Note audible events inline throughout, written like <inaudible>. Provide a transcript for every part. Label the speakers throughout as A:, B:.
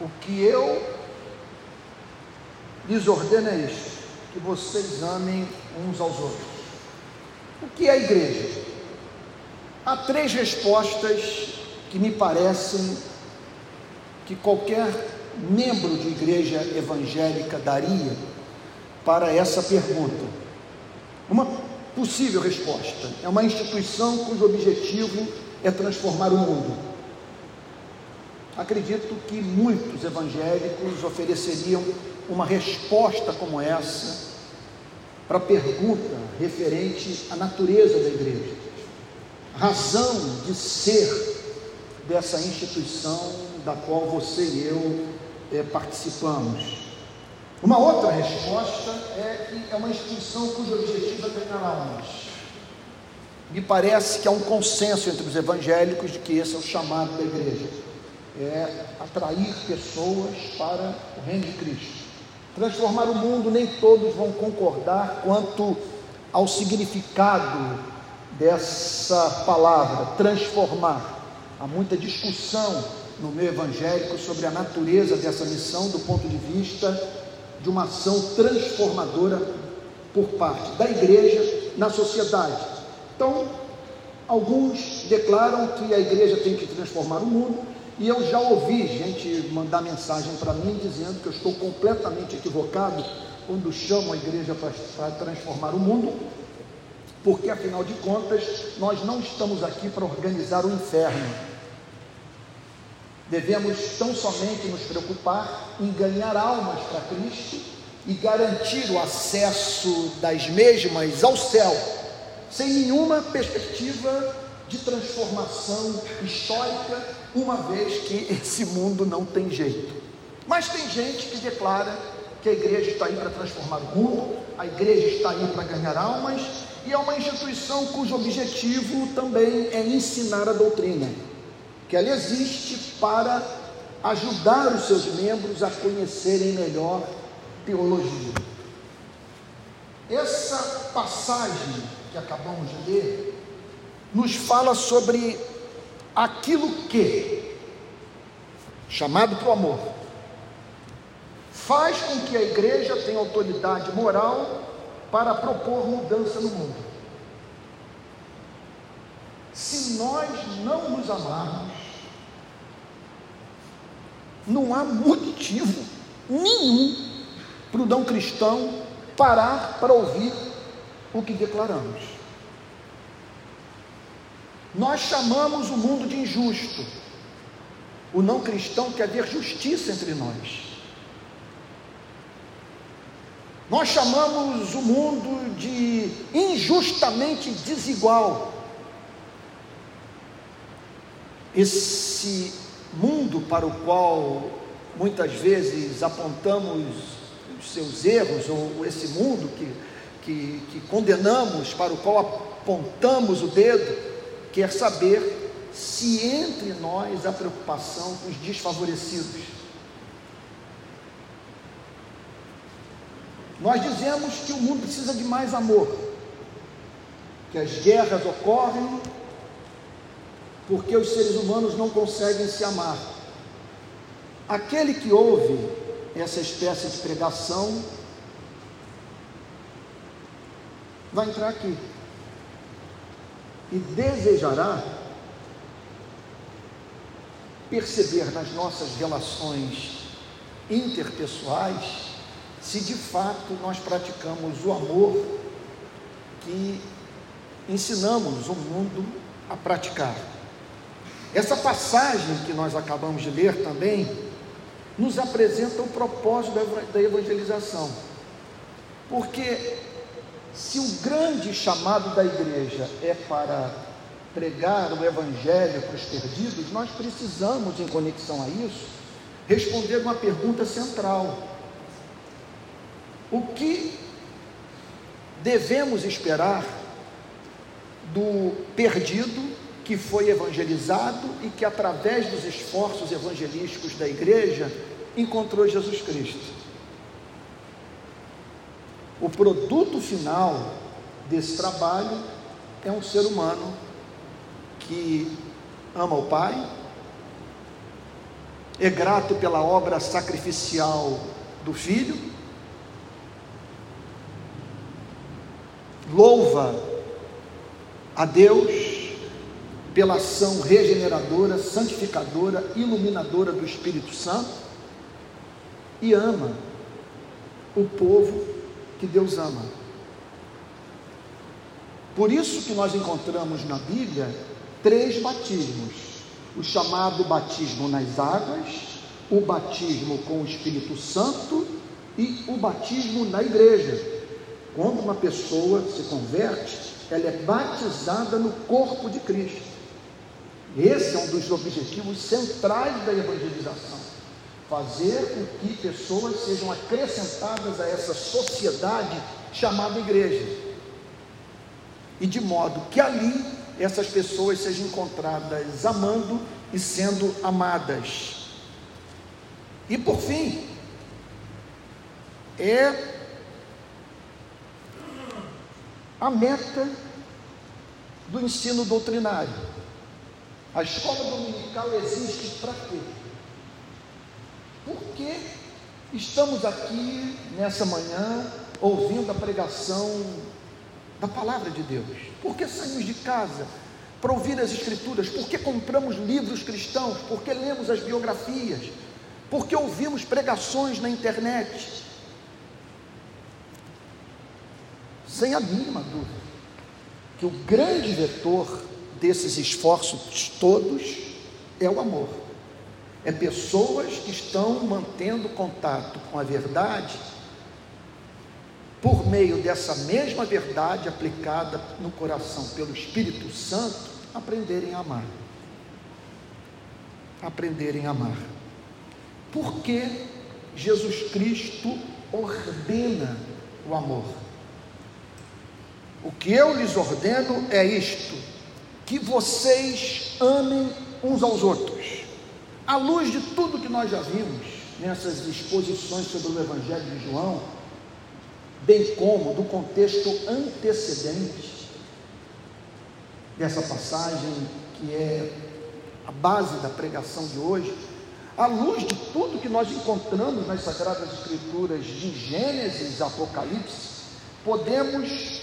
A: O que eu lhes ordeno é isto: que vocês amem uns aos outros. O que é a igreja? Há três respostas que me parecem que qualquer membro de igreja evangélica daria para essa pergunta. Uma possível resposta é uma instituição cujo objetivo é transformar o mundo. Acredito que muitos evangélicos ofereceriam uma resposta como essa para a pergunta referente à natureza da igreja, razão de ser dessa instituição da qual você e eu é, participamos. Uma outra resposta é que é uma instituição cujo objetivo é ganhar almas. Me parece que há um consenso entre os evangélicos de que esse é o chamado da igreja: é atrair pessoas para o reino de Cristo. Transformar o mundo, nem todos vão concordar quanto ao significado dessa palavra, transformar. Há muita discussão no meio evangélico sobre a natureza dessa missão do ponto de vista de uma ação transformadora por parte da igreja na sociedade. Então, alguns declaram que a igreja tem que transformar o mundo, e eu já ouvi gente mandar mensagem para mim dizendo que eu estou completamente equivocado quando chamo a igreja para transformar o mundo, porque afinal de contas, nós não estamos aqui para organizar o inferno. Devemos tão somente nos preocupar em ganhar almas para Cristo e garantir o acesso das mesmas ao céu, sem nenhuma perspectiva de transformação histórica, uma vez que esse mundo não tem jeito. Mas tem gente que declara que a igreja está aí para transformar o mundo, a igreja está aí para ganhar almas, e é uma instituição cujo objetivo também é ensinar a doutrina que ela existe para ajudar os seus membros a conhecerem melhor teologia. Essa passagem que acabamos de ler nos fala sobre aquilo que, chamado para o amor, faz com que a igreja tenha autoridade moral para propor mudança no mundo. Se nós não nos amarmos, não há motivo nenhum para o não cristão parar para ouvir o que declaramos. Nós chamamos o mundo de injusto. O não cristão quer ver justiça entre nós. Nós chamamos o mundo de injustamente desigual. Esse mundo para o qual muitas vezes apontamos os seus erros, ou esse mundo que, que, que condenamos, para o qual apontamos o dedo, quer saber se entre nós há preocupação com os desfavorecidos. Nós dizemos que o mundo precisa de mais amor, que as guerras ocorrem porque os seres humanos não conseguem se amar. Aquele que ouve essa espécie de pregação vai entrar aqui e desejará perceber nas nossas relações interpessoais se de fato nós praticamos o amor que ensinamos o mundo a praticar. Essa passagem que nós acabamos de ler também nos apresenta o propósito da evangelização. Porque se o grande chamado da igreja é para pregar o evangelho para os perdidos, nós precisamos, em conexão a isso, responder uma pergunta central: o que devemos esperar do perdido que foi evangelizado e que, através dos esforços evangelísticos da igreja, encontrou Jesus Cristo. O produto final desse trabalho é um ser humano que ama o Pai, é grato pela obra sacrificial do Filho, louva a Deus pela ação regeneradora, santificadora, iluminadora do Espírito Santo e ama o povo que Deus ama. Por isso que nós encontramos na Bíblia três batismos o chamado batismo nas águas, o batismo com o Espírito Santo e o batismo na igreja. Quando uma pessoa se converte, ela é batizada no corpo de Cristo. Esse é um dos objetivos centrais da evangelização: fazer com que pessoas sejam acrescentadas a essa sociedade chamada igreja. E de modo que ali essas pessoas sejam encontradas amando e sendo amadas. E por fim, é a meta do ensino doutrinário. A escola dominical existe para quê? Porque estamos aqui nessa manhã ouvindo a pregação da palavra de Deus? Por que saímos de casa para ouvir as Escrituras? Por que compramos livros cristãos? Por que lemos as biografias? Por que ouvimos pregações na internet? Sem a mínima dúvida, que o grande vetor desses esforços todos é o amor. É pessoas que estão mantendo contato com a verdade por meio dessa mesma verdade aplicada no coração pelo Espírito Santo, aprenderem a amar. Aprenderem a amar. Porque Jesus Cristo ordena o amor. O que eu lhes ordeno é isto: que vocês amem uns aos outros. À luz de tudo que nós já vimos nessas exposições sobre o Evangelho de João, bem como do contexto antecedente dessa passagem, que é a base da pregação de hoje, à luz de tudo que nós encontramos nas Sagradas Escrituras de Gênesis Apocalipse, podemos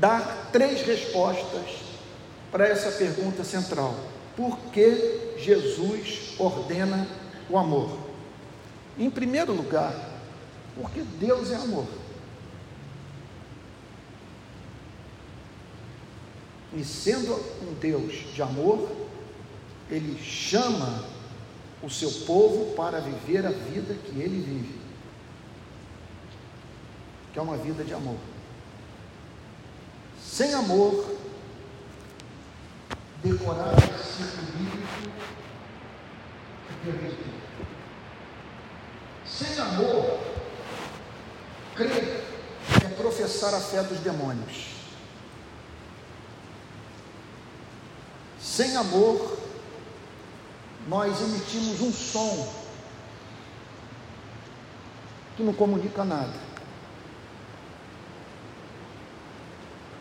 A: dar três respostas para essa pergunta central: por que Jesus ordena o amor? Em primeiro lugar, porque Deus é amor. E sendo um Deus de amor, Ele chama o seu povo para viver a vida que Ele vive, que é uma vida de amor. Sem amor, decorar esse bíblico é pervertido. Sem amor, crer é professar a fé dos demônios. Sem amor, nós emitimos um som que não comunica nada.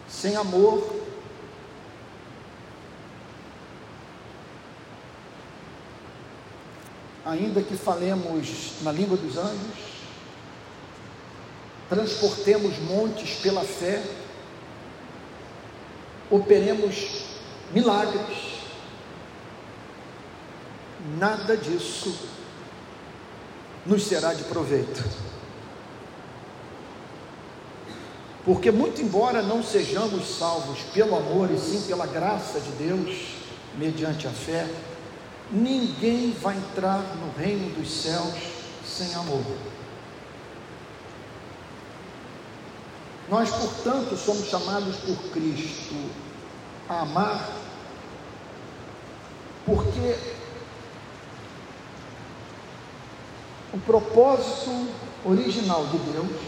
A: Sem amor, ainda que falemos na língua dos anjos, transportemos montes pela fé, operemos milagres. Nada disso nos será de proveito. Porque, muito embora não sejamos salvos pelo amor e sim pela graça de Deus, mediante a fé, ninguém vai entrar no reino dos céus sem amor. Nós, portanto, somos chamados por Cristo a amar, porque o propósito original de Deus,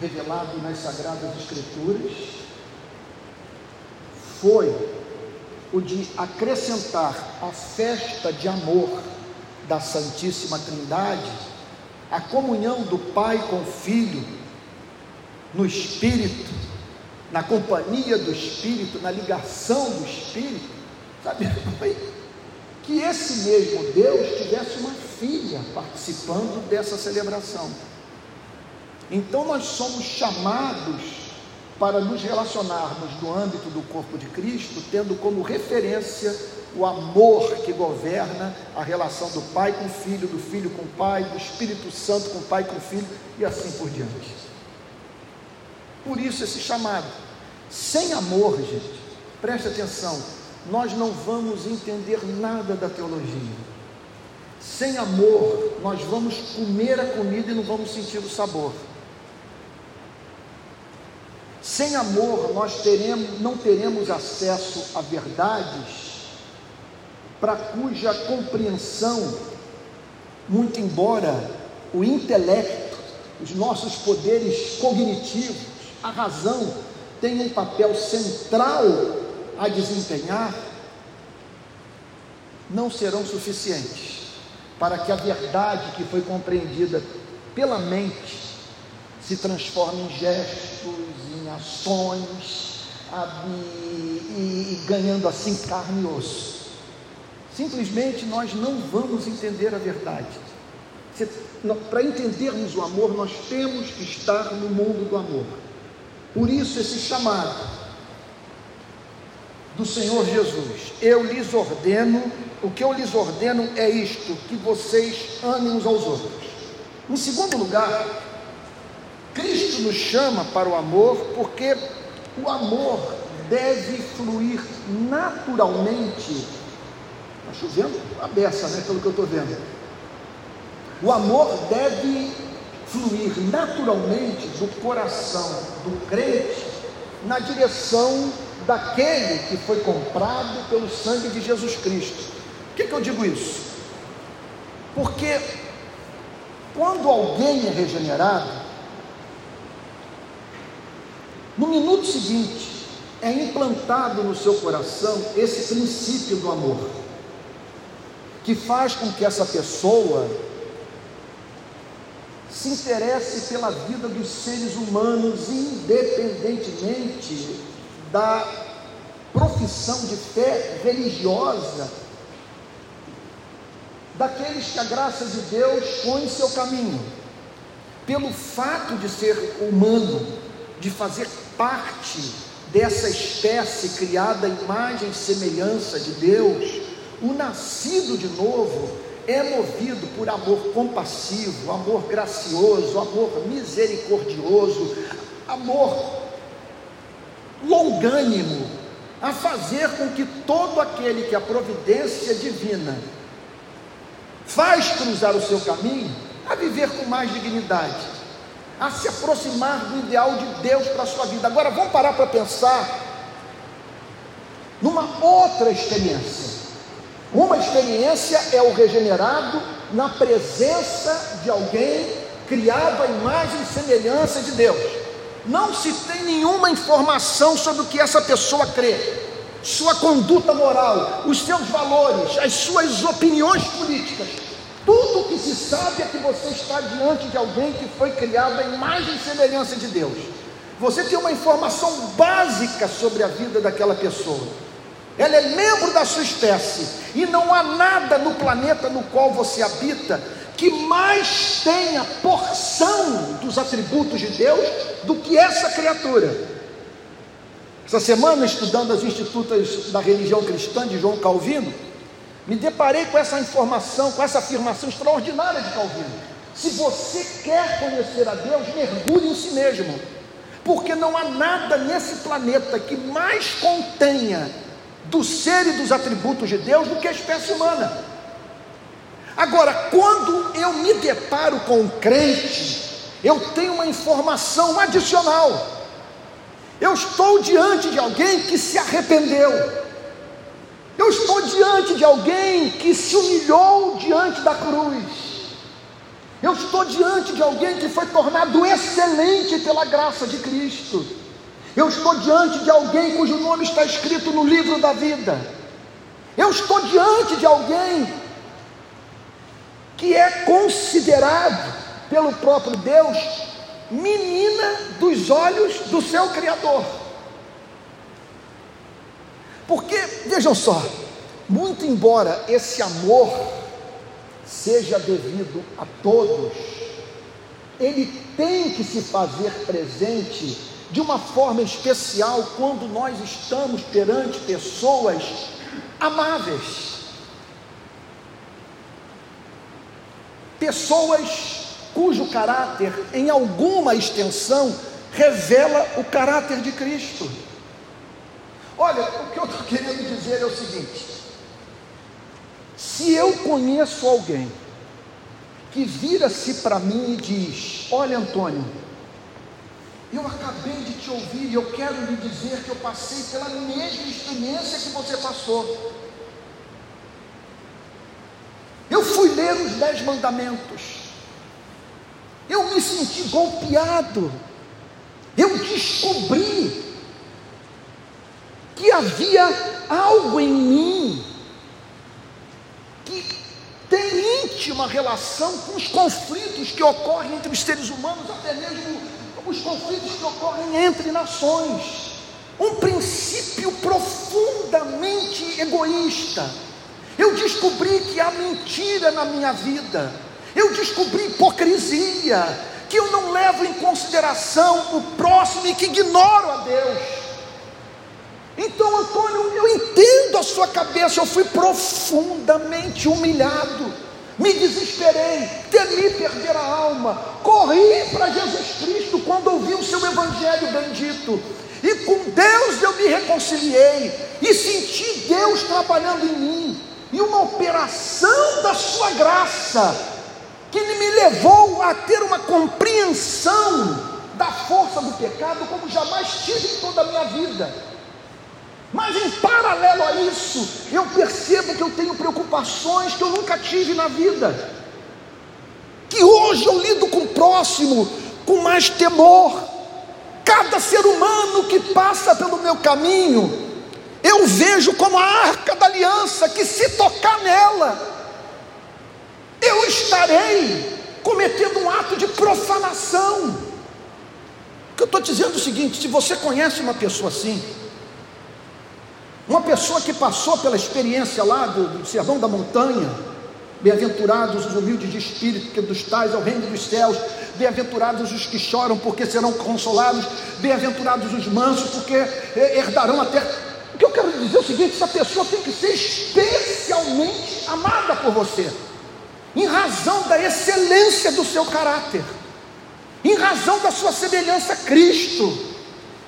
A: revelado nas Sagradas Escrituras, foi o de acrescentar a festa de amor da Santíssima Trindade, a comunhão do Pai com o Filho, no Espírito, na companhia do Espírito, na ligação do Espírito, sabe? <laughs> que esse mesmo Deus tivesse uma filha participando dessa celebração. Então nós somos chamados para nos relacionarmos no âmbito do corpo de Cristo, tendo como referência o amor que governa a relação do pai com o filho, do filho com o pai, do Espírito Santo com o pai com o filho, e assim por diante. Por isso esse chamado. Sem amor, gente, preste atenção, nós não vamos entender nada da teologia. Sem amor, nós vamos comer a comida e não vamos sentir o sabor. Sem amor, nós teremos, não teremos acesso a verdades para cuja compreensão, muito embora o intelecto, os nossos poderes cognitivos, a razão, tenham um papel central a desempenhar, não serão suficientes para que a verdade que foi compreendida pela mente se transforme em gestos, ações, e, e, ganhando assim carne e osso. Simplesmente nós não vamos entender a verdade. Para entendermos o amor, nós temos que estar no mundo do amor. Por isso, esse chamado do Senhor Jesus: Eu lhes ordeno, o que eu lhes ordeno é isto, que vocês amem uns aos outros. Em segundo lugar, Cristo nos chama para o amor porque o amor deve fluir naturalmente. Está chovendo a beça, né? Pelo que eu estou vendo. O amor deve fluir naturalmente do coração do crente na direção daquele que foi comprado pelo sangue de Jesus Cristo. Por que, que eu digo isso? Porque quando alguém é regenerado, no minuto seguinte, é implantado no seu coração esse princípio do amor, que faz com que essa pessoa se interesse pela vida dos seres humanos, independentemente da profissão de fé religiosa daqueles que a graça de Deus põe em seu caminho. Pelo fato de ser humano, de fazer parte dessa espécie criada à imagem e semelhança de Deus, o nascido de novo é movido por amor compassivo, amor gracioso, amor misericordioso, amor longânimo, a fazer com que todo aquele que a providência divina faz cruzar o seu caminho, a viver com mais dignidade a se aproximar do ideal de Deus para a sua vida. Agora vamos parar para pensar numa outra experiência. Uma experiência é o regenerado na presença de alguém criado à imagem e semelhança de Deus. Não se tem nenhuma informação sobre o que essa pessoa crê, sua conduta moral, os seus valores, as suas opiniões políticas tudo o que se sabe é que você está diante de alguém que foi criado à imagem e semelhança de Deus. Você tem uma informação básica sobre a vida daquela pessoa. Ela é membro da sua espécie e não há nada no planeta no qual você habita que mais tenha porção dos atributos de Deus do que essa criatura. Essa semana, estudando as institutas da religião cristã de João Calvino, me deparei com essa informação, com essa afirmação extraordinária de Calvino. Se você quer conhecer a Deus, mergulhe em si mesmo, porque não há nada nesse planeta que mais contenha do ser e dos atributos de Deus do que a espécie humana. Agora, quando eu me deparo com um crente, eu tenho uma informação adicional. Eu estou diante de alguém que se arrependeu eu estou diante de alguém que se humilhou diante da cruz. Eu estou diante de alguém que foi tornado excelente pela graça de Cristo. Eu estou diante de alguém cujo nome está escrito no livro da vida. Eu estou diante de alguém que é considerado pelo próprio Deus menina dos olhos do seu Criador. Porque, vejam só, muito embora esse amor seja devido a todos, ele tem que se fazer presente de uma forma especial quando nós estamos perante pessoas amáveis. Pessoas cujo caráter, em alguma extensão, revela o caráter de Cristo. Olha, o que eu estou querendo dizer é o seguinte: se eu conheço alguém que vira-se para mim e diz: Olha, Antônio, eu acabei de te ouvir e eu quero lhe dizer que eu passei pela mesma experiência que você passou. Eu fui ler os Dez Mandamentos. Eu me senti golpeado. Eu descobri que havia algo em mim que tem íntima relação com os conflitos que ocorrem entre os seres humanos, até mesmo os conflitos que ocorrem entre nações. Um princípio profundamente egoísta. Eu descobri que há mentira na minha vida. Eu descobri hipocrisia, que eu não levo em consideração o próximo e que ignoro a Deus. Então, Antônio, eu entendo a sua cabeça, eu fui profundamente humilhado, me desesperei, temi perder a alma, corri para Jesus Cristo quando ouvi o seu evangelho bendito, e com Deus eu me reconciliei, e senti Deus trabalhando em mim, e uma operação da sua graça, que me levou a ter uma compreensão da força do pecado como jamais tive em toda a minha vida. Mas em paralelo a isso, eu percebo que eu tenho preocupações que eu nunca tive na vida. Que hoje eu lido com o próximo com mais temor. Cada ser humano que passa pelo meu caminho, eu vejo como a arca da aliança, que se tocar nela, eu estarei cometendo um ato de profanação. O que eu estou dizendo é o seguinte: se você conhece uma pessoa assim, uma pessoa que passou pela experiência lá do, do servão da montanha, bem-aventurados os humildes de espírito, que dos tais é o reino dos céus, bem-aventurados os que choram, porque serão consolados, bem-aventurados os mansos, porque herdarão a terra. O que eu quero dizer é o seguinte: essa pessoa tem que ser especialmente amada por você, em razão da excelência do seu caráter, em razão da sua semelhança a Cristo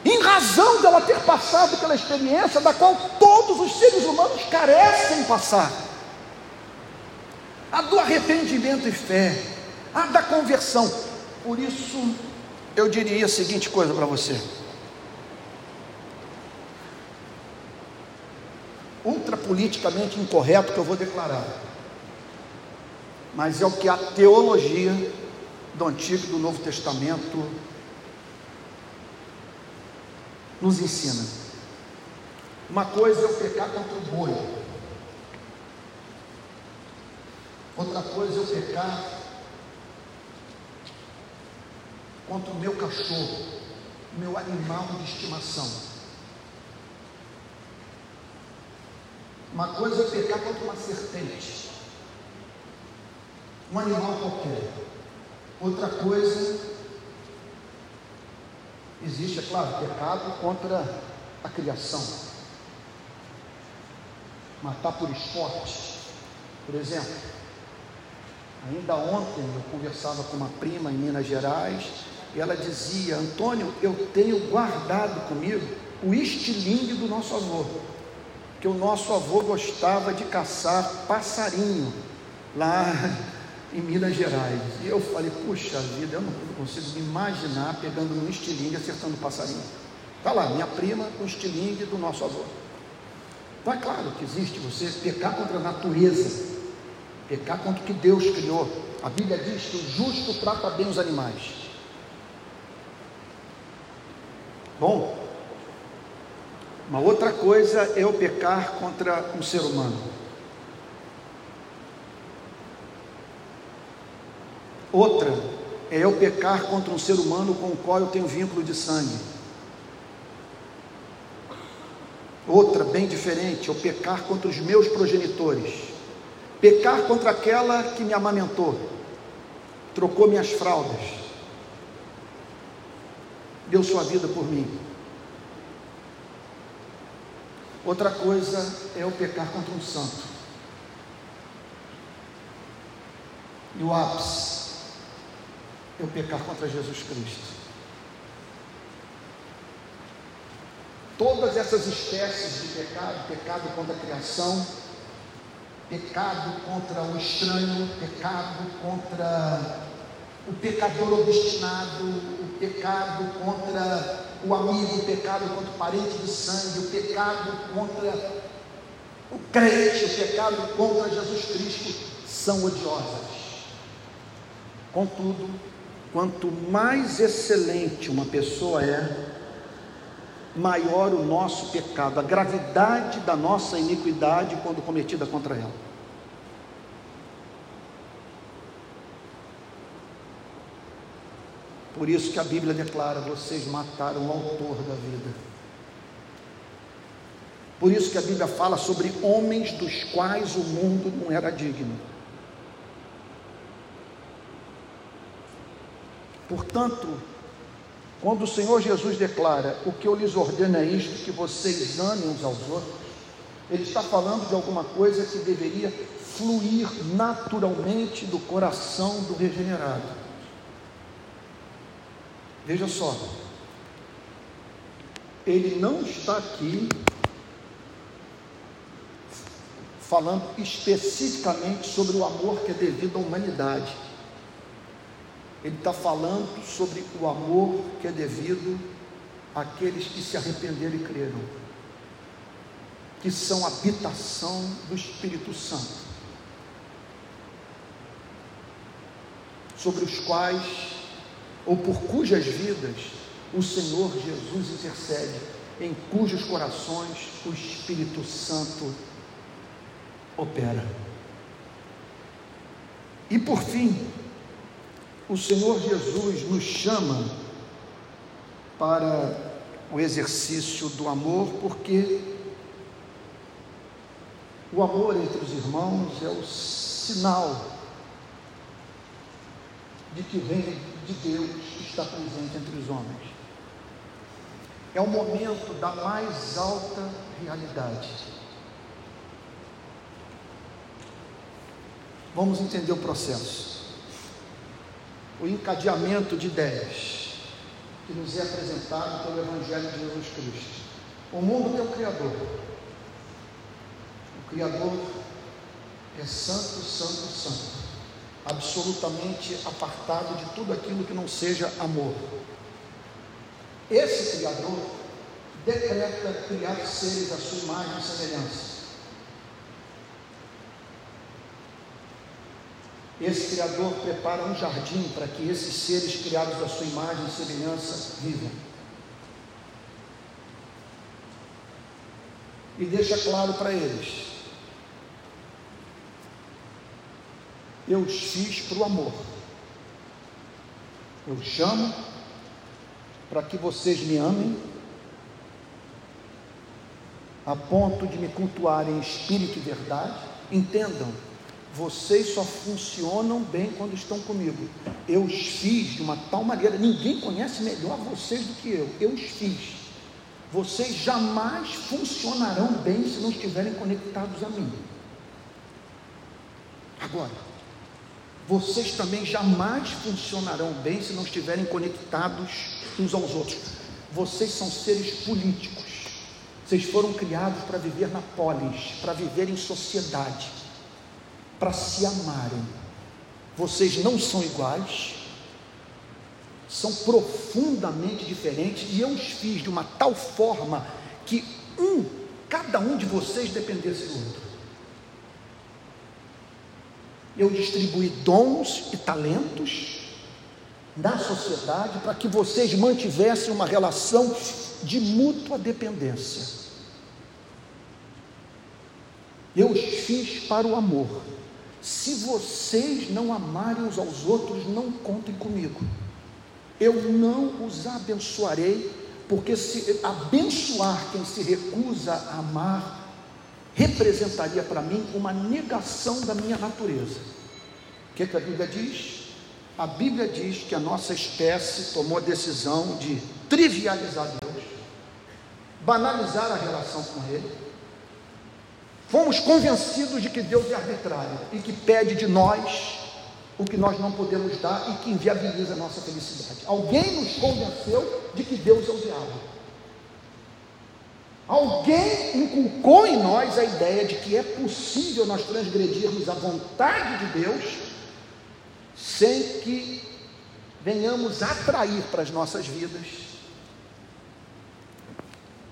A: em razão dela ter passado pela experiência da qual todos os seres humanos carecem passar. A do arrependimento e fé, a da conversão. Por isso, eu diria a seguinte coisa para você: ultra politicamente incorreto que eu vou declarar, mas é o que a teologia do Antigo e do Novo Testamento nos ensina. Uma coisa é eu pecar contra o boi, outra coisa é eu pecar contra o meu cachorro, meu animal de estimação. Uma coisa é pecar contra uma serpente, um animal qualquer. Outra coisa Existe, é claro, pecado contra a criação. Matar por esporte, por exemplo. Ainda ontem eu conversava com uma prima em Minas Gerais e ela dizia: Antônio, eu tenho guardado comigo o estilingue do nosso avô, que o nosso avô gostava de caçar passarinho lá em Minas Gerais. E eu falei, puxa vida, eu não consigo me imaginar pegando um estilingue acertando um passarinho. Está lá, minha prima com estilingue do nosso avô. Então é claro que existe você pecar contra a natureza, pecar contra o que Deus criou. A Bíblia diz que o justo trata bem os animais. Bom, uma outra coisa é o pecar contra um ser humano. Outra é eu pecar contra um ser humano com o qual eu tenho vínculo de sangue. Outra, bem diferente, ou pecar contra os meus progenitores, pecar contra aquela que me amamentou, trocou minhas fraldas, deu sua vida por mim. Outra coisa é o pecar contra um santo. E o ápice o pecar contra Jesus Cristo. Todas essas espécies de pecado, pecado contra a criação, pecado contra o estranho, pecado contra o pecador obstinado, o pecado contra o amigo, o pecado contra o parente de sangue, o pecado contra o crente, o pecado contra Jesus Cristo, são odiosas. Contudo, quanto mais excelente uma pessoa é, maior o nosso pecado, a gravidade da nossa iniquidade quando cometida contra ela. Por isso que a Bíblia declara: vocês mataram o autor da vida. Por isso que a Bíblia fala sobre homens dos quais o mundo não era digno. Portanto, quando o Senhor Jesus declara: O que eu lhes ordeno é isto, que vocês amem uns aos outros, Ele está falando de alguma coisa que deveria fluir naturalmente do coração do regenerado. Veja só, ele não está aqui falando especificamente sobre o amor que é devido à humanidade. Ele está falando sobre o amor que é devido àqueles que se arrependeram e creram, que são habitação do Espírito Santo, sobre os quais ou por cujas vidas o Senhor Jesus intercede, em cujos corações o Espírito Santo opera. E por fim, o Senhor Jesus nos chama para o exercício do amor, porque o amor entre os irmãos é o sinal de que o reino de Deus está presente entre os homens. É o momento da mais alta realidade. Vamos entender o processo. O encadeamento de ideias que nos é apresentado pelo Evangelho de Jesus Cristo. O mundo tem um Criador. O Criador é santo, santo, santo absolutamente apartado de tudo aquilo que não seja amor. Esse Criador decreta criar seres à sua imagem e semelhança. Esse Criador prepara um jardim para que esses seres criados à sua imagem e semelhança vivam. E deixa claro para eles eu os fiz para o amor. Eu chamo para que vocês me amem, a ponto de me cultuarem em espírito e verdade. Entendam, vocês só funcionam bem quando estão comigo. Eu os fiz de uma tal maneira, ninguém conhece melhor vocês do que eu. Eu os fiz. Vocês jamais funcionarão bem se não estiverem conectados a mim. Agora, vocês também jamais funcionarão bem se não estiverem conectados uns aos outros. Vocês são seres políticos. Vocês foram criados para viver na polis, para viver em sociedade, para se amarem. Vocês não são iguais, são profundamente diferentes, e eu os fiz de uma tal forma que um, cada um de vocês dependesse do outro eu distribuí dons e talentos na sociedade para que vocês mantivessem uma relação de mútua dependência. Eu os fiz para o amor. Se vocês não amarem uns aos outros, não contem comigo. Eu não os abençoarei porque se abençoar quem se recusa a amar representaria para mim uma negação da minha natureza. O que, que a Bíblia diz? A Bíblia diz que a nossa espécie tomou a decisão de trivializar Deus, banalizar a relação com Ele. Fomos convencidos de que Deus é arbitrário e que pede de nós o que nós não podemos dar e que inviabiliza a nossa felicidade. Alguém nos convenceu de que Deus é o diabo. Alguém inculcou em nós a ideia de que é possível nós transgredirmos a vontade de Deus sem que venhamos atrair para as nossas vidas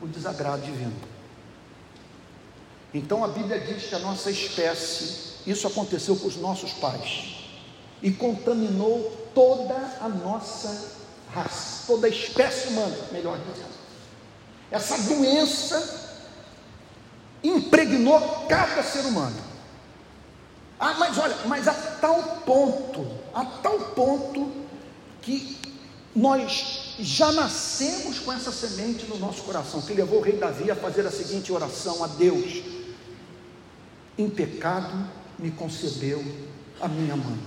A: o desagrado divino. Então a Bíblia diz que a nossa espécie, isso aconteceu com os nossos pais e contaminou toda a nossa raça, toda a espécie humana, melhor dizendo. Essa doença impregnou cada ser humano. Ah, mas olha, mas a tal ponto, a tal ponto que nós já nascemos com essa semente no nosso coração, que levou o rei Davi a fazer a seguinte oração a Deus: Em pecado me concebeu a minha mãe.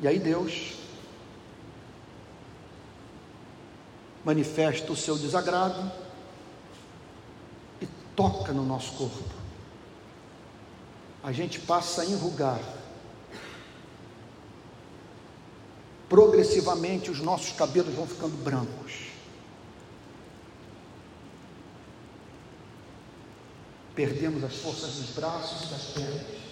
A: E aí Deus manifesta o seu desagrado e toca no nosso corpo. A gente passa a enrugar. Progressivamente os nossos cabelos vão ficando brancos. Perdemos as forças dos braços e das pernas.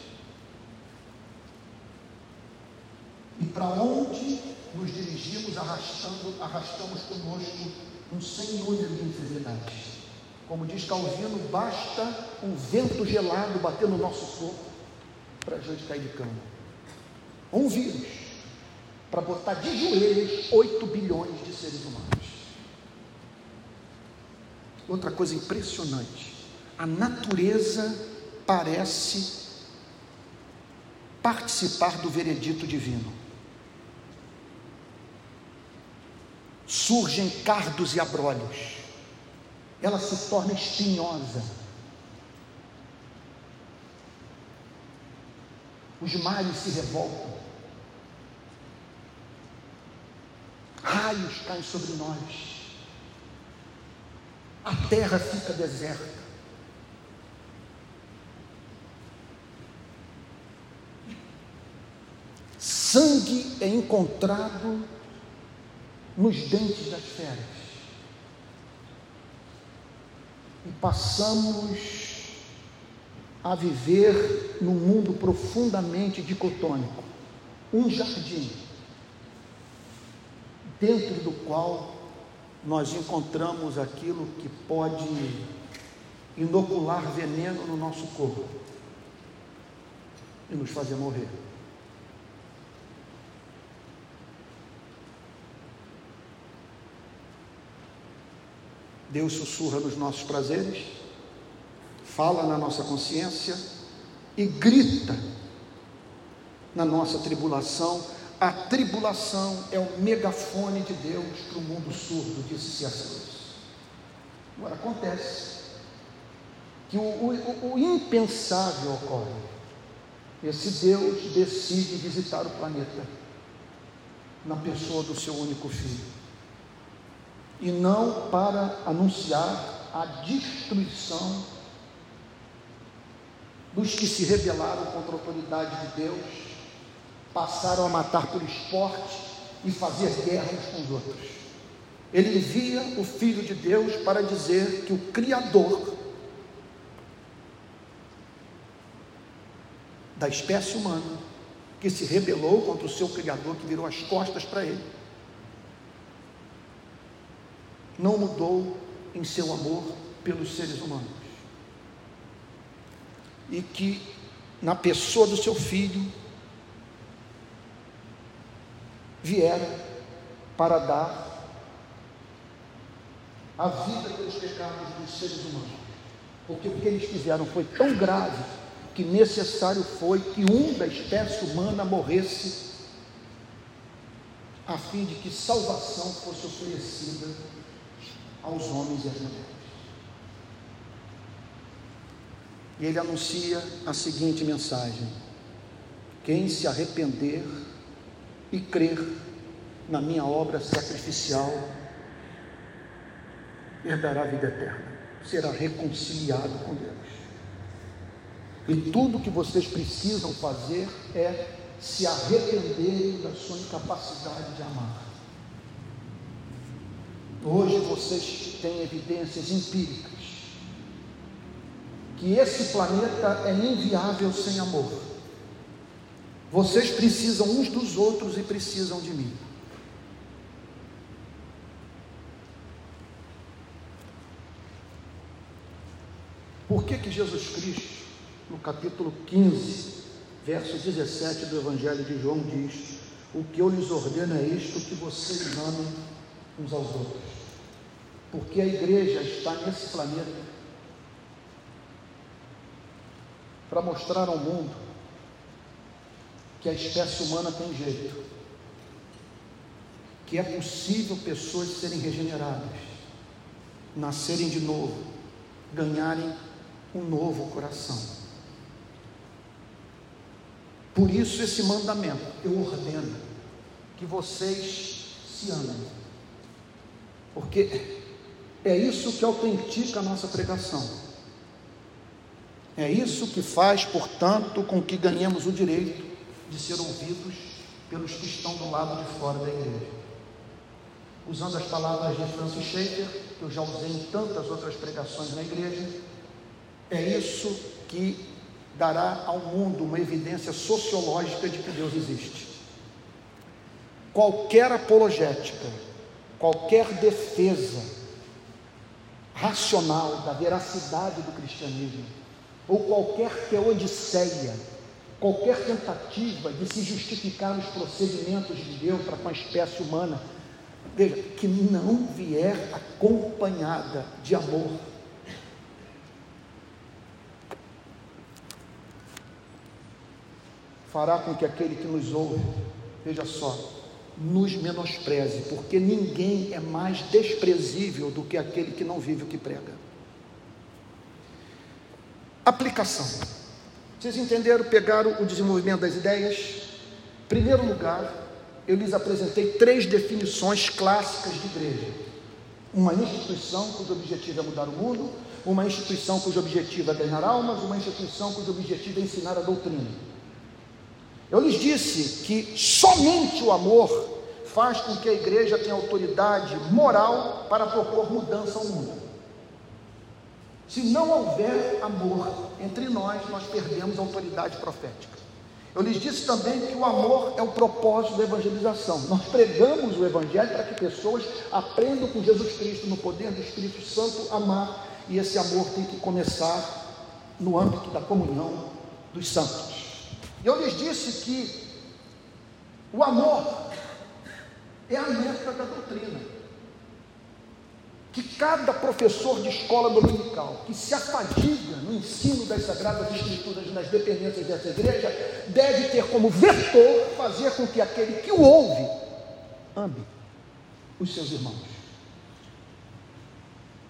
A: E para onde nos dirigimos arrastando, arrastamos conosco um número de enfermidades. Como diz Calvino, basta um vento gelado bater no nosso corpo para a gente cair de cama. Um vírus para botar de joelhos 8 bilhões de seres humanos. Outra coisa impressionante, a natureza parece participar do veredito divino. surgem cardos e abrolhos, ela se torna espinhosa. Os mares se revoltam, raios caem sobre nós, a terra fica deserta. Sangue é encontrado nos dentes das feras. E passamos a viver num mundo profundamente dicotônico um jardim dentro do qual nós encontramos aquilo que pode inocular veneno no nosso corpo e nos fazer morrer. Deus sussurra nos nossos prazeres, fala na nossa consciência e grita na nossa tribulação. A tribulação é o megafone de Deus para o mundo surdo, disse C.S. Lewis. Agora acontece que o, o, o impensável ocorre. Esse Deus decide visitar o planeta na pessoa do seu único filho e não para anunciar a destruição dos que se rebelaram contra a autoridade de Deus, passaram a matar por esporte e fazer guerra uns com os outros. Ele envia o Filho de Deus para dizer que o Criador da espécie humana, que se rebelou contra o seu Criador, que virou as costas para ele, não mudou em seu amor pelos seres humanos. E que, na pessoa do seu filho, viera para dar a vida pelos pecados dos seres humanos. Porque o que eles fizeram foi tão grave que necessário foi que um da espécie humana morresse a fim de que salvação fosse oferecida aos homens e às mulheres. E ele anuncia a seguinte mensagem: quem se arrepender e crer na minha obra sacrificial herdará a vida eterna, será reconciliado com Deus. E tudo que vocês precisam fazer é se arrependerem da sua incapacidade de amar. Hoje vocês têm evidências empíricas que esse planeta é inviável sem amor. Vocês precisam uns dos outros e precisam de mim. Por que que Jesus Cristo, no capítulo 15, verso 17 do Evangelho de João diz: O que eu lhes ordeno é isto, que vocês amem uns aos outros. Porque a igreja está nesse planeta para mostrar ao mundo que a espécie humana tem jeito, que é possível pessoas serem regeneradas, nascerem de novo, ganharem um novo coração. Por isso, esse mandamento, eu ordeno que vocês se amem, porque é isso que autentica a nossa pregação. É isso que faz, portanto, com que ganhemos o direito de ser ouvidos pelos que estão do lado de fora da igreja. Usando as palavras de Francis Schaeffer, que eu já usei em tantas outras pregações na igreja, é isso que dará ao mundo uma evidência sociológica de que Deus existe. Qualquer apologética, qualquer defesa racional da veracidade do cristianismo, ou qualquer teodiceia, qualquer tentativa de se justificar os procedimentos de Deus para com a espécie humana, veja, que não vier acompanhada de amor. Fará com que aquele que nos ouve, veja só, nos menospreze, porque ninguém é mais desprezível do que aquele que não vive o que prega. Aplicação. Vocês entenderam, pegaram o desenvolvimento das ideias? Em primeiro lugar, eu lhes apresentei três definições clássicas de igreja: uma instituição cujo objetivo é mudar o mundo, uma instituição cujo objetivo é ganhar almas, uma instituição cujo objetivo é ensinar a doutrina. Eu lhes disse que somente o amor faz com que a igreja tenha autoridade moral para propor mudança ao mundo. Se não houver amor entre nós, nós perdemos a autoridade profética. Eu lhes disse também que o amor é o propósito da evangelização. Nós pregamos o evangelho para que pessoas aprendam com Jesus Cristo, no poder do Espírito Santo, amar, e esse amor tem que começar no âmbito da comunhão dos santos. E eu lhes disse que o amor é a meta da doutrina. Que cada professor de escola dominical que se afadiga no ensino das Sagradas Escrituras nas dependências dessa igreja deve ter como vetor fazer com que aquele que o ouve ame os seus irmãos.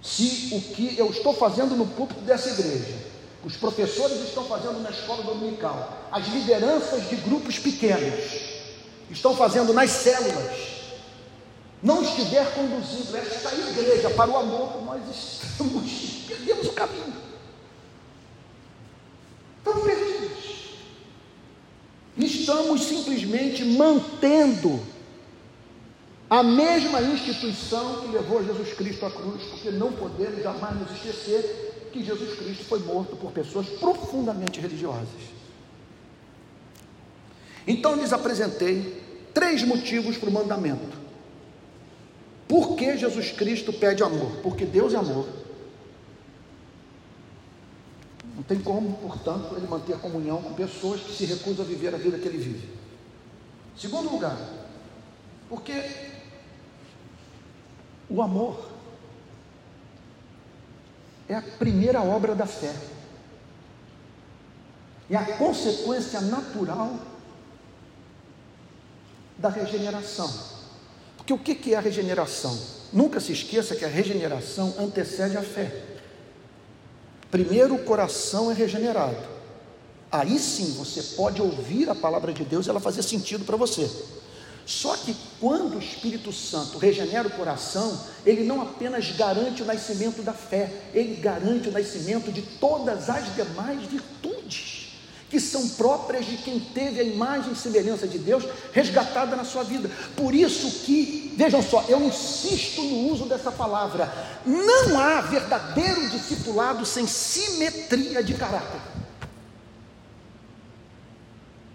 A: Se o que eu estou fazendo no púlpito dessa igreja os professores estão fazendo na escola dominical, as lideranças de grupos pequenos estão fazendo nas células, não estiver conduzindo esta igreja para o amor, nós estamos, <laughs> perdemos o caminho. Estamos perdidos. Estamos simplesmente mantendo a mesma instituição que levou Jesus Cristo à cruz, porque não podemos jamais nos esquecer que Jesus Cristo foi morto por pessoas profundamente religiosas. Então lhes apresentei três motivos para o mandamento. Por que Jesus Cristo pede amor? Porque Deus é amor. Não tem como, portanto, ele manter comunhão com pessoas que se recusam a viver a vida que ele vive. Segundo lugar, porque o amor é a primeira obra da fé. É a consequência natural da regeneração. Porque o que é a regeneração? Nunca se esqueça que a regeneração antecede a fé. Primeiro o coração é regenerado. Aí sim você pode ouvir a palavra de Deus e ela fazer sentido para você. Só que quando o Espírito Santo regenera o coração, ele não apenas garante o nascimento da fé, ele garante o nascimento de todas as demais virtudes que são próprias de quem teve a imagem e semelhança de Deus resgatada na sua vida. Por isso que, vejam só, eu insisto no uso dessa palavra, não há verdadeiro discipulado sem simetria de caráter.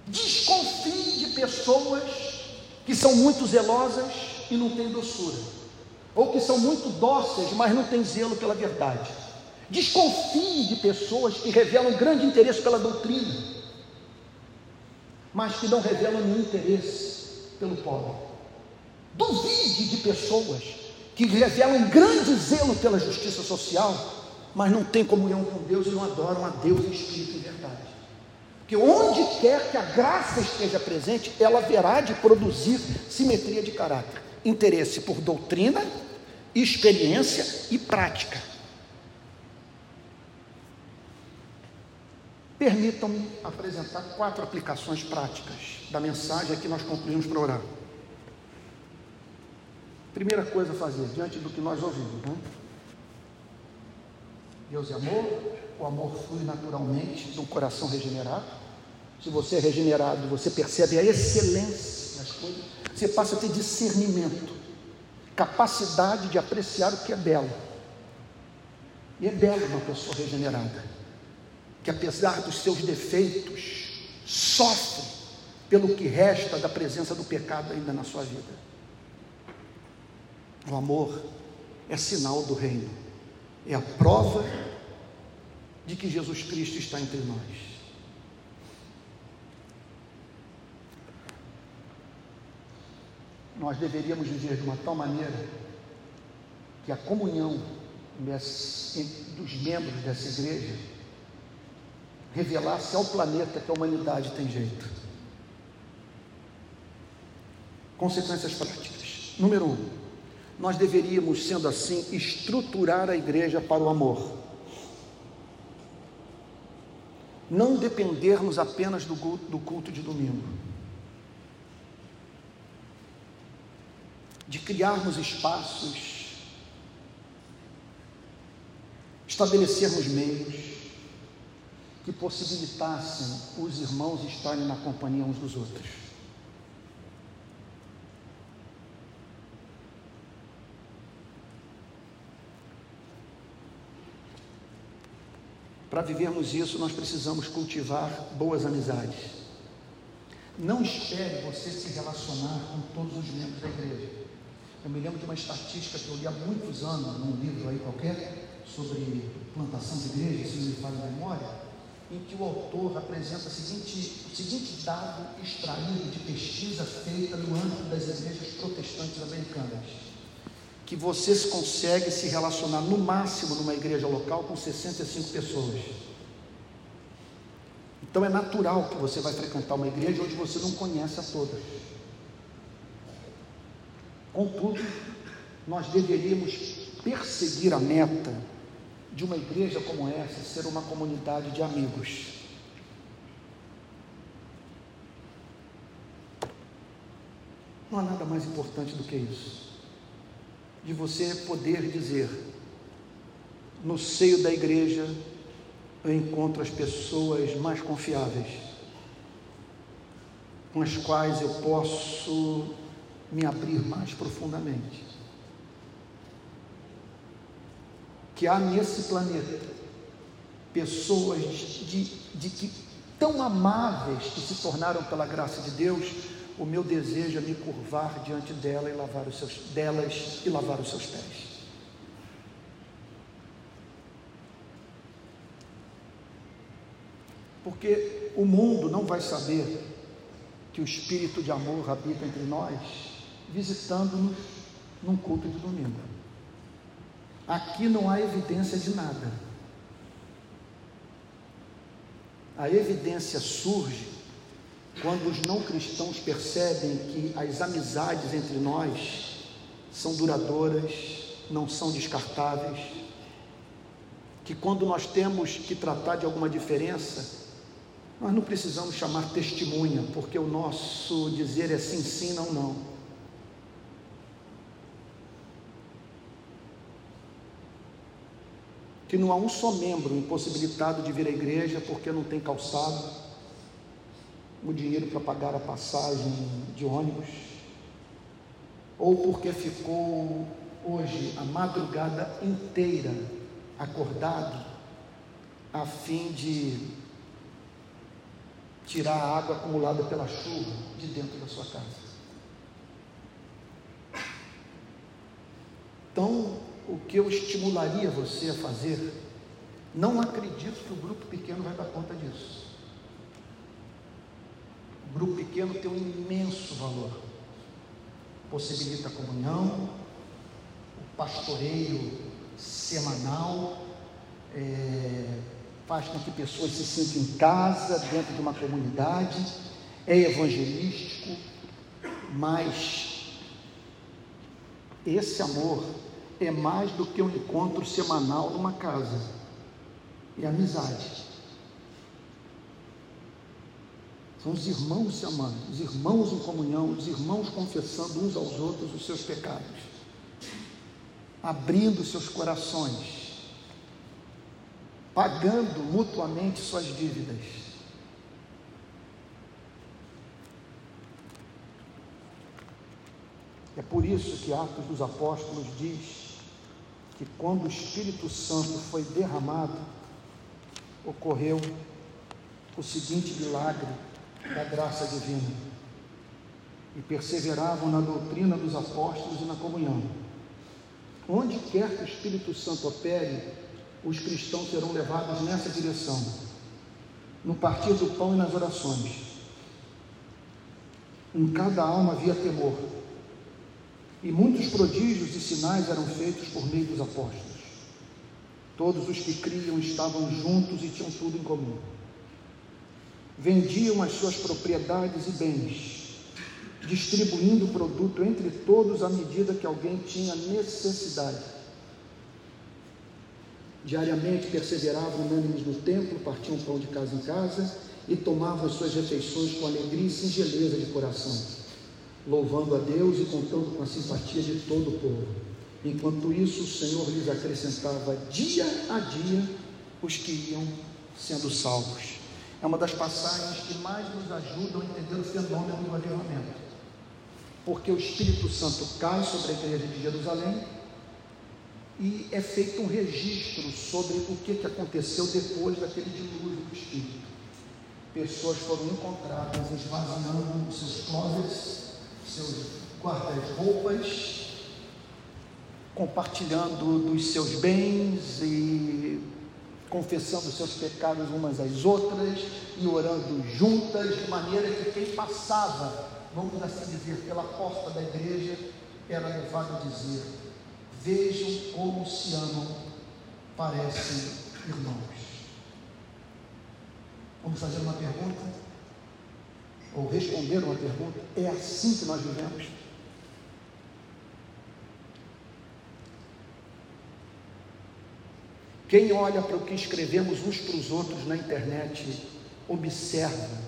A: Desconfie de pessoas que são muito zelosas e não têm doçura, ou que são muito dóceis, mas não têm zelo pela verdade. Desconfie de pessoas que revelam grande interesse pela doutrina, mas que não revelam nenhum interesse pelo pobre. Duvide de pessoas que revelam grande zelo pela justiça social, mas não têm comunhão com Deus e não adoram a Deus em espírito e verdade. Porque onde quer que a graça esteja presente, ela haverá de produzir simetria de caráter, interesse por doutrina, experiência e prática. Permitam-me apresentar quatro aplicações práticas da mensagem que nós concluímos para orar. Primeira coisa a fazer, diante do que nós ouvimos, né? Deus é amor, o amor flui naturalmente do coração regenerado. Se você é regenerado, você percebe a excelência das coisas, você passa a ter discernimento, capacidade de apreciar o que é belo. E é belo uma pessoa regenerada, que apesar dos seus defeitos, sofre pelo que resta da presença do pecado ainda na sua vida. O amor é sinal do reino, é a prova de que Jesus Cristo está entre nós. Nós deveríamos viver de uma tal maneira que a comunhão dos membros dessa igreja revelasse ao planeta que a humanidade tem jeito. Consequências práticas. Número um, nós deveríamos, sendo assim, estruturar a igreja para o amor. Não dependermos apenas do culto, de domingo, de criarmos espaços, estabelecermos meios que possibilitassem os irmãos estarem na companhia uns dos outros. Para vivermos isso, nós precisamos cultivar boas amizades. Não espere você se relacionar com todos os membros da igreja. Eu me lembro de uma estatística que eu li há muitos anos, num livro aí qualquer, sobre plantação de igreja, se não me falha a memória, em que o autor apresenta o seguinte, o seguinte dado extraído de pesquisa feita no âmbito das igrejas protestantes americanas que você consegue se relacionar no máximo numa igreja local com 65 pessoas. Então é natural que você vai frequentar uma igreja onde você não conhece a todas. Contudo, nós deveríamos perseguir a meta de uma igreja como essa ser uma comunidade de amigos. Não há nada mais importante do que isso de você poder dizer: no seio da igreja eu encontro as pessoas mais confiáveis, com as quais eu posso me abrir mais profundamente. Que há nesse planeta pessoas de, de, que tão amáveis que se tornaram pela graça de Deus o meu desejo é me curvar diante dela e lavar os seus, delas e lavar os seus pés. Porque o mundo não vai saber que o espírito de amor habita entre nós, visitando-nos num culto de domingo. Aqui não há evidência de nada. A evidência surge quando os não cristãos percebem que as amizades entre nós são duradouras, não são descartáveis. Que quando nós temos que tratar de alguma diferença, nós não precisamos chamar testemunha, porque o nosso dizer é sim, sim, não, não. Que não há um só membro impossibilitado de vir à igreja porque não tem calçado, o dinheiro para pagar a passagem de ônibus, ou porque ficou hoje a madrugada inteira acordado a fim de tirar a água acumulada pela chuva de dentro da sua casa. Então, o que eu estimularia você a fazer, não acredito que o grupo pequeno vai dar conta disso. Grupo pequeno tem um imenso valor. Possibilita a comunhão, o pastoreio semanal, é, faz com que pessoas se sintam em casa, dentro de uma comunidade, é evangelístico, mas esse amor é mais do que um encontro semanal numa casa, é amizade. São os irmãos se amando, os irmãos em comunhão, os irmãos confessando uns aos outros os seus pecados, abrindo seus corações pagando mutuamente suas dívidas. É por isso que Atos dos Apóstolos diz que quando o Espírito Santo foi derramado, ocorreu o seguinte milagre da graça divina. E perseveravam na doutrina dos apóstolos e na comunhão. Onde quer que o Espírito Santo opere, os cristãos serão levados nessa direção, no partir do pão e nas orações. Em cada alma havia temor, e muitos prodígios e sinais eram feitos por meio dos apóstolos. Todos os que criam estavam juntos e tinham tudo em comum. Vendiam as suas propriedades e bens, distribuindo o produto entre todos à medida que alguém tinha necessidade Diariamente perseveravam unânimes no templo, partiam pão de casa em casa e tomavam as suas refeições com alegria e singeleza de coração, louvando a Deus e contando com a simpatia de todo o povo. Enquanto isso, o Senhor lhes acrescentava dia a dia os que iam sendo salvos. É uma das passagens que mais nos ajudam a entender o fenômeno do avivamento. Porque o Espírito Santo cai sobre a igreja de Jerusalém e é feito um registro sobre o que, que aconteceu depois daquele dilúvio do Espírito. Pessoas foram encontradas esvaziando seus closets, seus guarda-roupas, compartilhando dos seus bens e confessando seus pecados umas às outras e orando juntas, de maneira que quem passava, vamos assim dizer, pela porta da igreja, era levado a dizer: Vejam como se amam, parecem irmãos. Vamos fazer uma pergunta? Ou responder uma pergunta? É assim que nós vivemos? Quem olha para o que escrevemos uns para os outros na internet, observa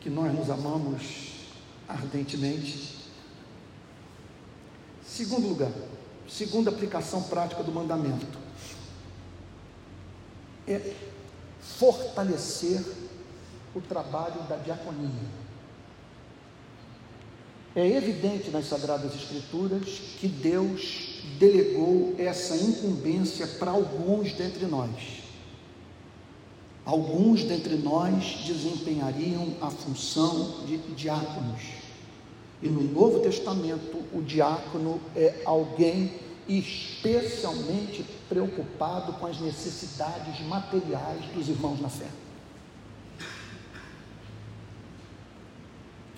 A: que nós nos amamos ardentemente Segundo lugar, segunda aplicação prática do mandamento é fortalecer o trabalho da diaconia. É evidente nas Sagradas Escrituras que Deus delegou essa incumbência para alguns dentre nós. Alguns dentre nós desempenhariam a função de diáconos. E no Novo Testamento, o diácono é alguém especialmente preocupado com as necessidades materiais dos irmãos na fé.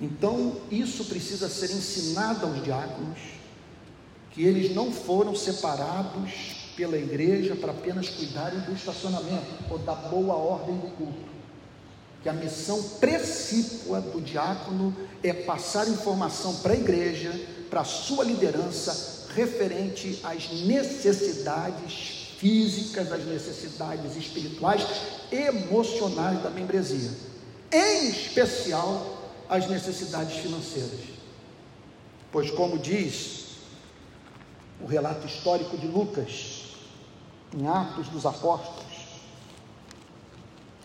A: Então, isso precisa ser ensinado aos diáconos, que eles não foram separados pela igreja para apenas cuidarem do estacionamento ou da boa ordem do culto. que a missão precípua do diácono é passar informação para a igreja, para a sua liderança, referente às necessidades físicas, às necessidades espirituais, emocionais da membresia, em especial as necessidades financeiras. Pois, como diz o relato histórico de Lucas, em Atos dos Apóstolos,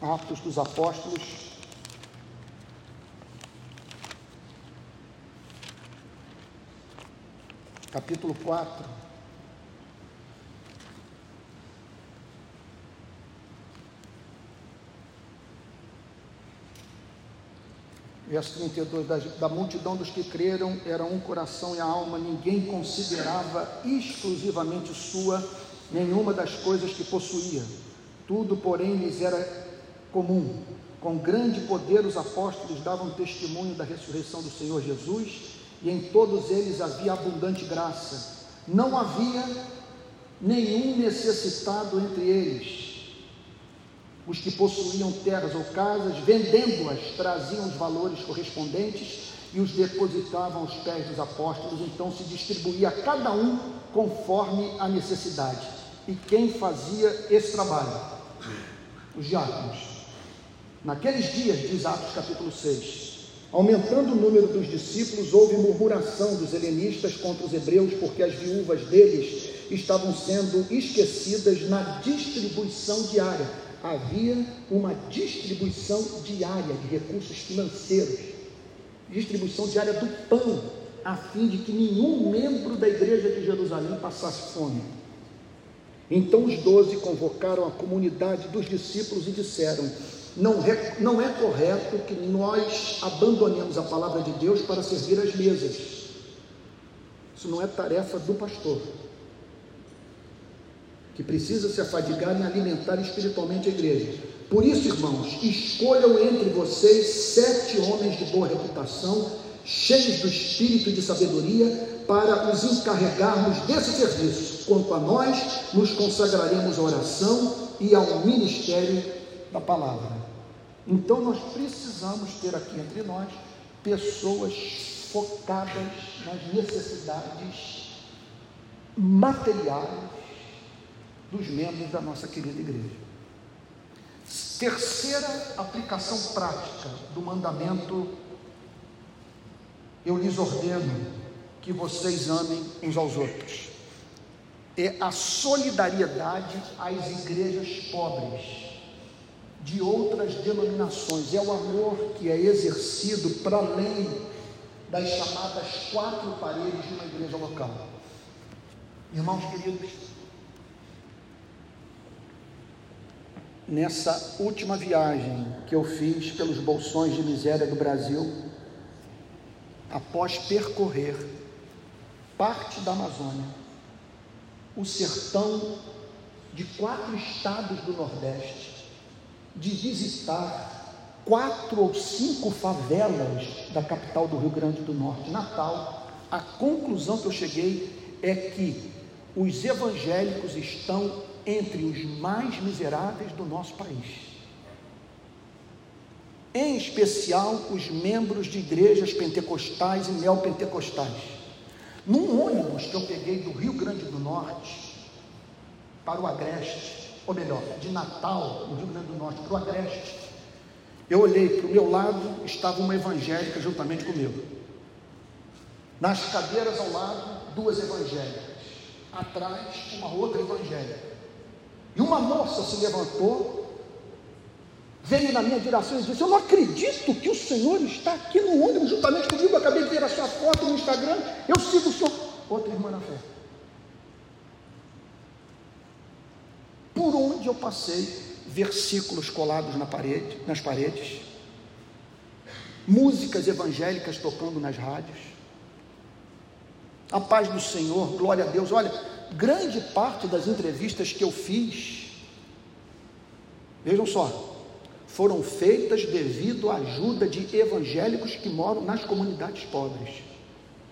A: Atos dos Apóstolos, capítulo 4. Verso 32: da, da multidão dos que creram era um coração e a alma, ninguém considerava exclusivamente sua nenhuma das coisas que possuía. Tudo, porém, lhes era comum. Com grande poder, os apóstolos davam testemunho da ressurreição do Senhor Jesus, e em todos eles havia abundante graça. Não havia nenhum necessitado entre eles. Os que possuíam terras ou casas, vendendo-as, traziam os valores correspondentes e os depositavam aos pés dos apóstolos. Então se distribuía a cada um conforme a necessidade. E quem fazia esse trabalho? Os diáconos. Naqueles dias, diz Atos capítulo 6, aumentando o número dos discípulos, houve murmuração dos helenistas contra os hebreus, porque as viúvas deles estavam sendo esquecidas na distribuição diária. Havia uma distribuição diária de recursos financeiros, distribuição diária do pão, a fim de que nenhum membro da igreja de Jerusalém passasse fome. Então os doze convocaram a comunidade dos discípulos e disseram: não, não é correto que nós abandonemos a palavra de Deus para servir as mesas. Isso não é tarefa do pastor, que precisa se afadigar em alimentar espiritualmente a igreja. Por isso, irmãos, escolham entre vocês sete homens de boa reputação, cheios do espírito de sabedoria, para os encarregarmos desse serviço. Quanto a nós, nos consagraremos à oração e ao ministério da palavra. Então nós precisamos ter aqui entre nós pessoas focadas nas necessidades materiais dos membros da nossa querida igreja. Terceira aplicação prática do mandamento, eu lhes ordeno que vocês amem uns aos outros. É a solidariedade às igrejas pobres de outras denominações, é o amor que é exercido para além das chamadas quatro paredes de uma igreja local. Irmãos queridos, nessa última viagem que eu fiz pelos bolsões de miséria do Brasil, após percorrer parte da Amazônia, o sertão de quatro estados do Nordeste, de visitar quatro ou cinco favelas da capital do Rio Grande do Norte, Natal, a conclusão que eu cheguei é que os evangélicos estão entre os mais miseráveis do nosso país. Em especial os membros de igrejas pentecostais e neopentecostais. Num ônibus que eu peguei do Rio Grande do Norte para o Agreste, ou melhor, de Natal, no Rio Grande do Norte, para o Agreste, eu olhei para o meu lado, estava uma evangélica juntamente comigo. Nas cadeiras ao lado, duas evangélicas. Atrás, uma outra evangélica. E uma moça se levantou, veio na minha direção e disse: Eu não acredito que o Senhor está aqui no ônibus juntamente comigo. Eu acabei de ver a sua foto no Instagram. Eu sigo o Senhor. Outra irmã na fé. por onde eu passei, versículos colados na parede, nas paredes, músicas evangélicas tocando nas rádios. A paz do Senhor, glória a Deus. Olha, grande parte das entrevistas que eu fiz, vejam só, foram feitas devido à ajuda de evangélicos que moram nas comunidades pobres.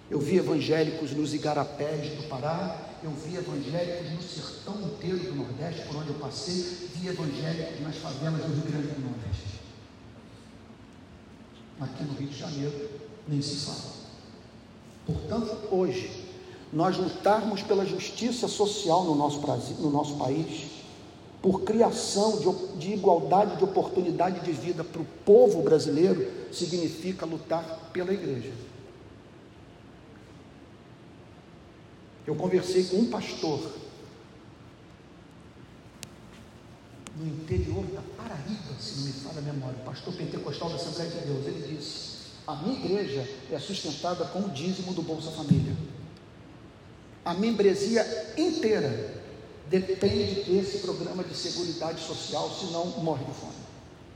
A: Eu vi evangélicos nos igarapés do Pará, eu vi evangélicos no sertão inteiro do Nordeste, por onde eu passei, vi evangélicos nas favelas do Rio Grande do Nordeste. Aqui no Rio de Janeiro, nem se fala. Portanto, hoje, nós lutarmos pela justiça social no nosso, no nosso país, por criação de, de igualdade de oportunidade de vida para o povo brasileiro, significa lutar pela igreja. Eu conversei com um pastor no interior da Paraíba, se não me falha a memória, pastor pentecostal da Assembleia de Deus. Ele disse: A minha igreja é sustentada com o dízimo do Bolsa Família. A membresia inteira depende desse programa de seguridade social, senão morre de fome.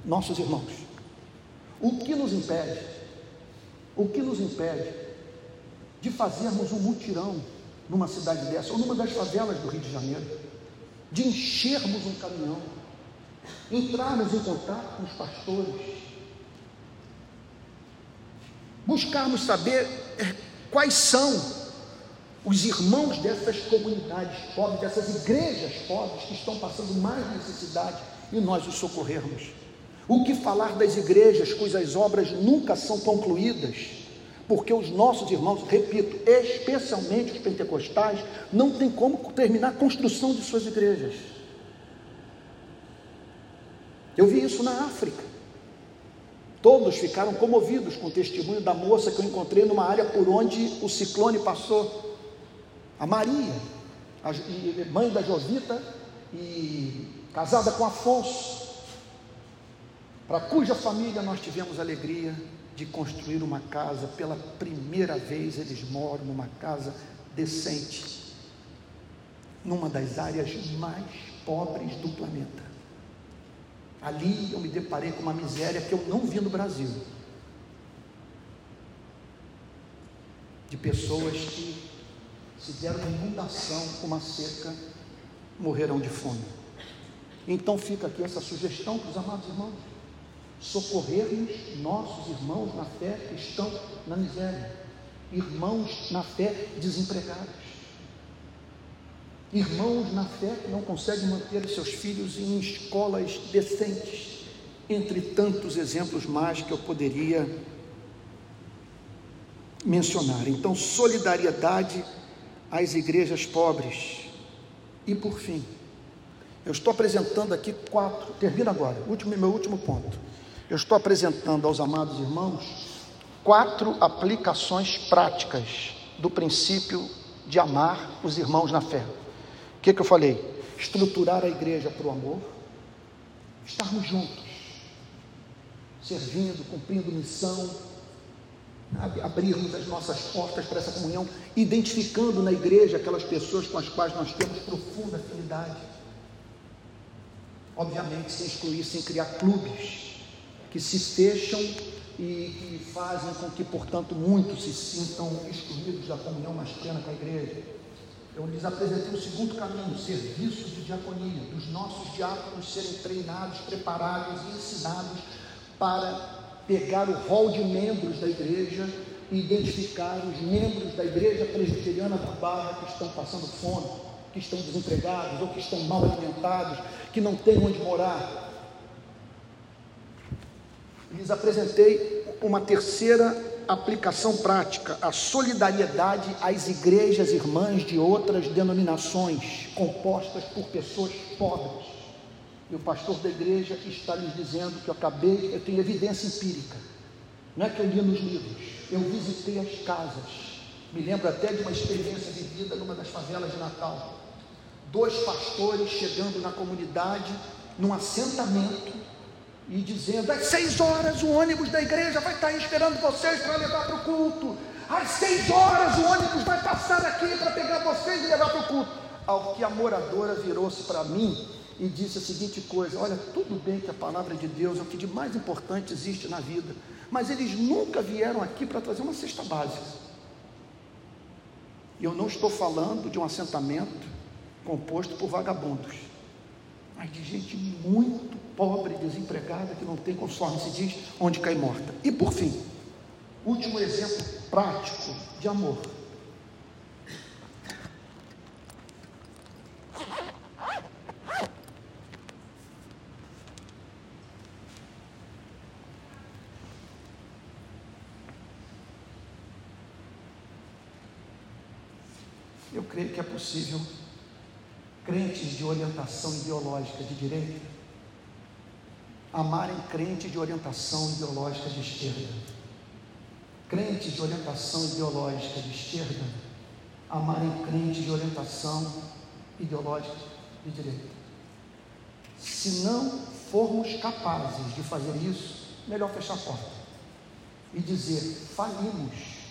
A: Nossos irmãos, o que nos impede? O que nos impede de fazermos um mutirão numa cidade dessa, ou numa das favelas do Rio de Janeiro, de enchermos um caminhão, entrarmos em contato com os pastores, buscarmos saber é, quais são os irmãos dessas comunidades pobres, dessas igrejas pobres que estão passando mais necessidade e nós os socorrermos. O que falar das igrejas cujas obras nunca são concluídas? Porque os nossos irmãos, repito, especialmente os pentecostais, não tem como terminar a construção de suas igrejas. Eu vi isso na África. Todos ficaram comovidos com o testemunho da moça que eu encontrei numa área por onde o ciclone passou a Maria, a, mãe da Jovita e casada com Afonso, para cuja família nós tivemos alegria de construir uma casa. Pela primeira vez eles moram numa casa decente, numa das áreas mais pobres do planeta. Ali eu me deparei com uma miséria que eu não vi no Brasil. De pessoas que se der uma inundação, uma seca, morrerão de fome. Então fica aqui essa sugestão para os amados irmãos: socorrermos nossos irmãos na fé que estão na miséria, irmãos na fé desempregados, irmãos na fé que não conseguem manter seus filhos em escolas decentes, entre tantos exemplos mais que eu poderia mencionar. Então, solidariedade às igrejas pobres. E por fim, eu estou apresentando aqui quatro, termina agora, último, meu último ponto. Eu estou apresentando aos amados irmãos quatro aplicações práticas do princípio de amar os irmãos na fé. O que, que eu falei? Estruturar a igreja para o amor, estarmos juntos, servindo, cumprindo missão, abrirmos as nossas portas para essa comunhão, identificando na igreja aquelas pessoas com as quais nós temos profunda afinidade. Obviamente, sem excluir, sem criar clubes que se fecham e que fazem com que, portanto, muitos se sintam excluídos da comunhão mais plena com a igreja. Eu lhes apresentei o segundo caminho, serviços de diaconia, dos nossos diáconos serem treinados, preparados e ensinados para pegar o rol de membros da igreja e identificar os membros da igreja presbiteriana da Barra que estão passando fome, que estão desempregados ou que estão mal alimentados, que não têm onde morar. Lhes apresentei uma terceira aplicação prática, a solidariedade às igrejas irmãs de outras denominações, compostas por pessoas pobres e o pastor da igreja está lhes dizendo que eu acabei, eu tenho evidência empírica. Não é que eu li nos livros, eu visitei as casas. Me lembro até de uma experiência vivida numa das favelas de Natal. Dois pastores chegando na comunidade, num assentamento, e dizendo: às seis horas o ônibus da igreja vai estar esperando vocês para levar para o culto. Às seis horas o ônibus vai passar aqui para pegar vocês e levar para o culto. Ao que a moradora virou-se para mim e disse a seguinte coisa: Olha, tudo bem que a palavra de Deus é o que de mais importante existe na vida, mas eles nunca vieram aqui para trazer uma cesta básica. E eu não estou falando de um assentamento composto por vagabundos, mas de gente muito pobre, desempregada, que não tem, conforme se diz, onde cai morta. E por fim, último exemplo prático de amor. Eu creio que é possível crentes de orientação ideológica de direita amarem crente de orientação ideológica de esquerda. Crentes de orientação ideológica de esquerda amarem crente de orientação ideológica de direita. Se não formos capazes de fazer isso, melhor fechar a porta e dizer: falimos.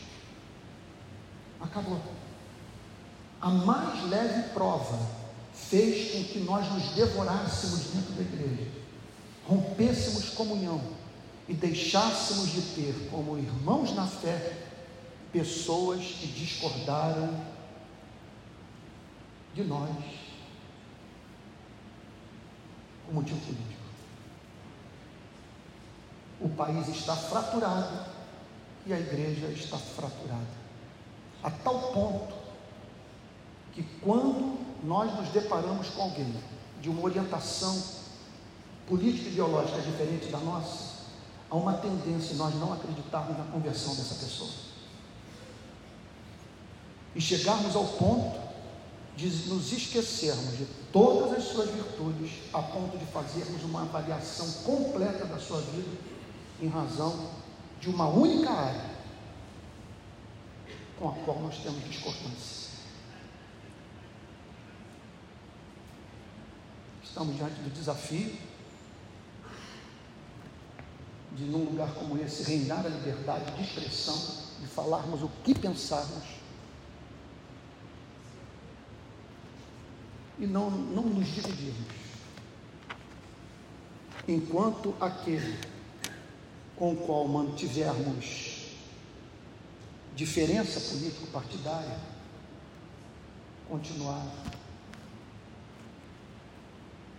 A: Acabou. A mais leve prova fez com que nós nos devorássemos dentro da igreja rompêssemos comunhão e deixássemos de ter como irmãos na fé pessoas que discordaram de nós por motivo político. O país está fraturado e a igreja está fraturada. A tal ponto que quando nós nos deparamos com alguém de uma orientação política ideológica diferente da nossa, há uma tendência em nós não acreditarmos na conversão dessa pessoa. E chegarmos ao ponto de nos esquecermos de todas as suas virtudes, a ponto de fazermos uma avaliação completa da sua vida em razão de uma única área com a qual nós temos discordância. Estamos diante do desafio de num lugar como esse reinar a liberdade de expressão, de falarmos o que pensarmos e não, não nos dividirmos. Enquanto aquele com o qual mantivermos diferença político-partidária continuar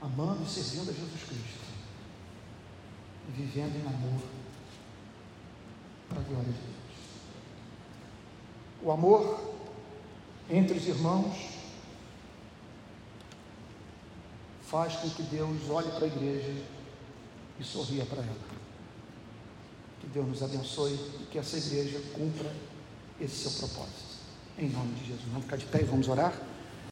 A: amando e servindo a Jesus Cristo vivendo em amor para a glória de Deus. O amor entre os irmãos faz com que Deus olhe para a igreja e sorria para ela. Que Deus nos abençoe e que essa igreja cumpra esse seu propósito. Em nome de Jesus. Vamos ficar de pé e vamos orar.